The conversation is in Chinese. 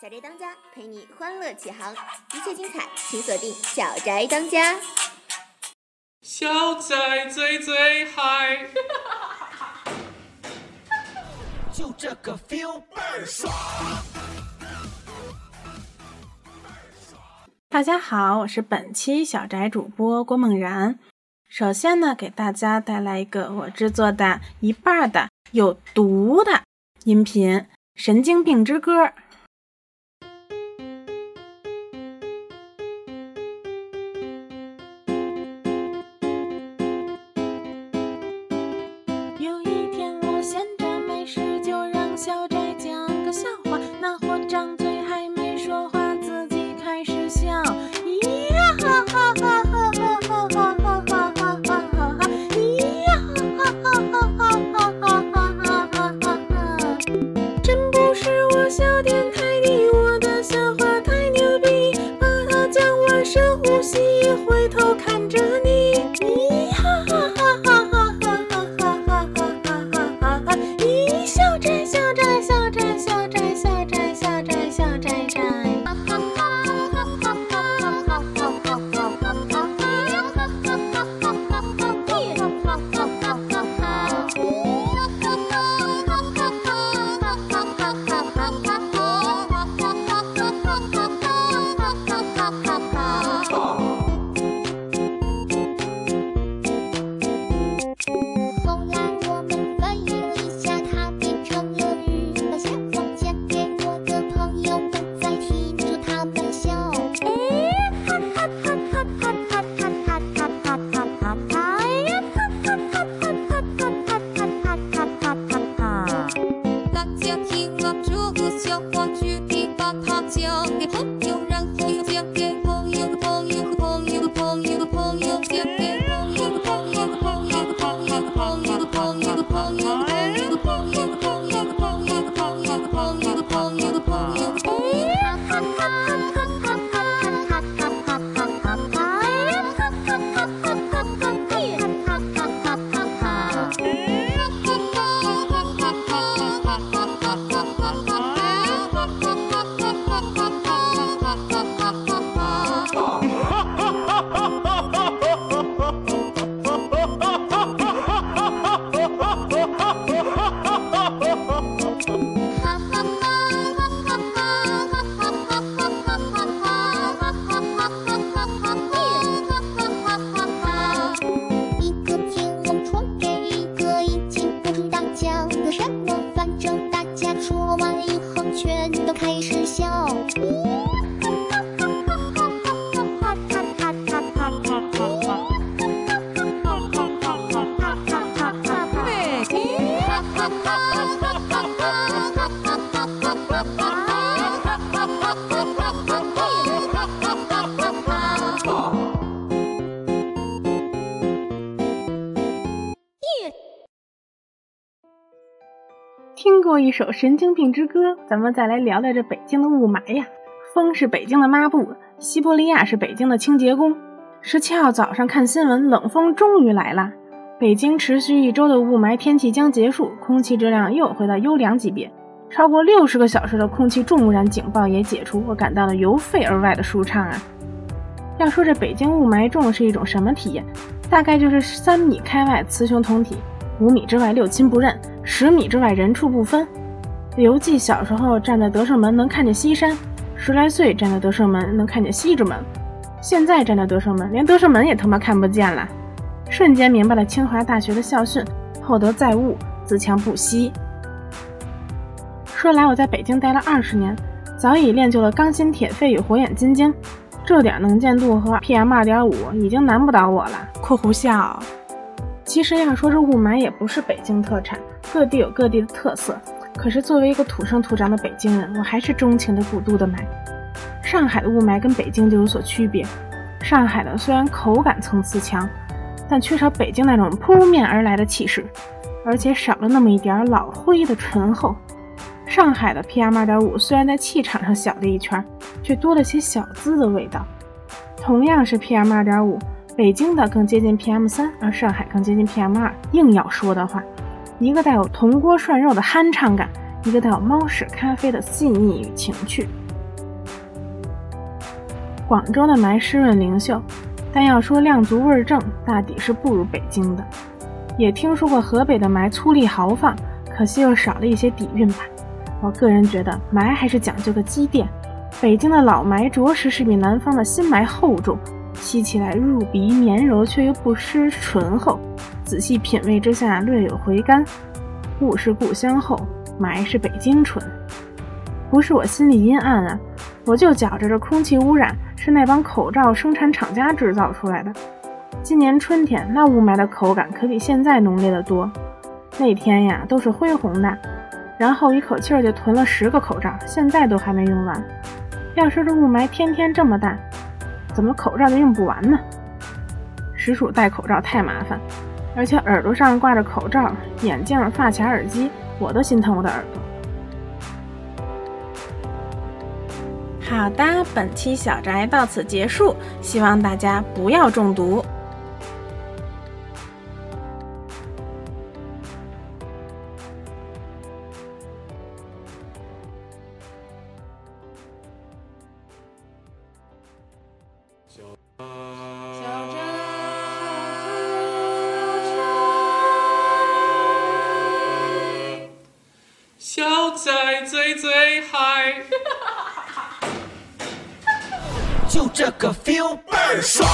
小宅当家陪你欢乐启航，一切精彩请锁定《小宅当家》。小宅最最嗨，就这个 feel 倍儿爽。大家好，我是本期小宅主播郭梦然。首先呢，给大家带来一个我制作的一半的有毒的音频《神经病之歌》。山谷听过一首《神经病之歌》，咱们再来聊聊这北京的雾霾呀。风是北京的抹布，西伯利亚是北京的清洁工。十七号早上看新闻，冷风终于来了。北京持续一周的雾霾天气将结束，空气质量又回到优良级别。超过六十个小时的空气重污染警报也解除，我感到了由肺而外的舒畅啊！要说这北京雾霾重是一种什么体验？大概就是三米开外雌雄同体，五米之外六亲不认，十米之外人畜不分。刘季小时候站在德胜门能看见西山，十来岁站在德胜门能看见西直门，现在站在德胜门连德胜门也他妈看不见了。瞬间明白了清华大学的校训：厚德载物，自强不息。说来我在北京待了二十年，早已练就了钢心铁肺与火眼金睛，这点能见度和 PM 二点五已经难不倒我了。（括弧笑）其实要说这雾霾也不是北京特产，各地有各地的特色。可是作为一个土生土长的北京人，我还是钟情着古都的霾。上海的雾霾跟北京就有所区别，上海的虽然口感层次强，但缺少北京那种扑面而来的气势，而且少了那么一点老灰的醇厚。上海的 PM 二点五虽然在气场上小了一圈，却多了些小资的味道。同样是 PM 二点五，北京的更接近 PM 三，而上海更接近 PM 二。硬要说的话，一个带有铜锅涮肉的酣畅感，一个带有猫屎咖啡的细腻与情趣。广州的霾湿润灵秀，但要说量足味正，大抵是不如北京的。也听说过河北的霾粗粝豪放，可惜又少了一些底蕴吧。我个人觉得霾还是讲究个积淀，北京的老霾着实是比南方的新霾厚重，吸起来入鼻绵柔却又不失醇厚，仔细品味之下略有回甘。物是故乡厚，霾是北京纯。不是我心里阴暗啊，我就觉着这空气污染是那帮口罩生产厂家制造出来的。今年春天那雾霾的口感可比现在浓烈的多，那天呀都是灰红的，然后一口气儿就囤了十个口罩，现在都还没用完。要说这雾霾天天这么大，怎么口罩都用不完呢？实属戴口罩太麻烦，而且耳朵上挂着口罩、眼镜、发卡、耳机，我都心疼我的耳朵。好的，本期小宅到此结束，希望大家不要中毒。小仔最最嗨。就这个 feel 倍儿爽。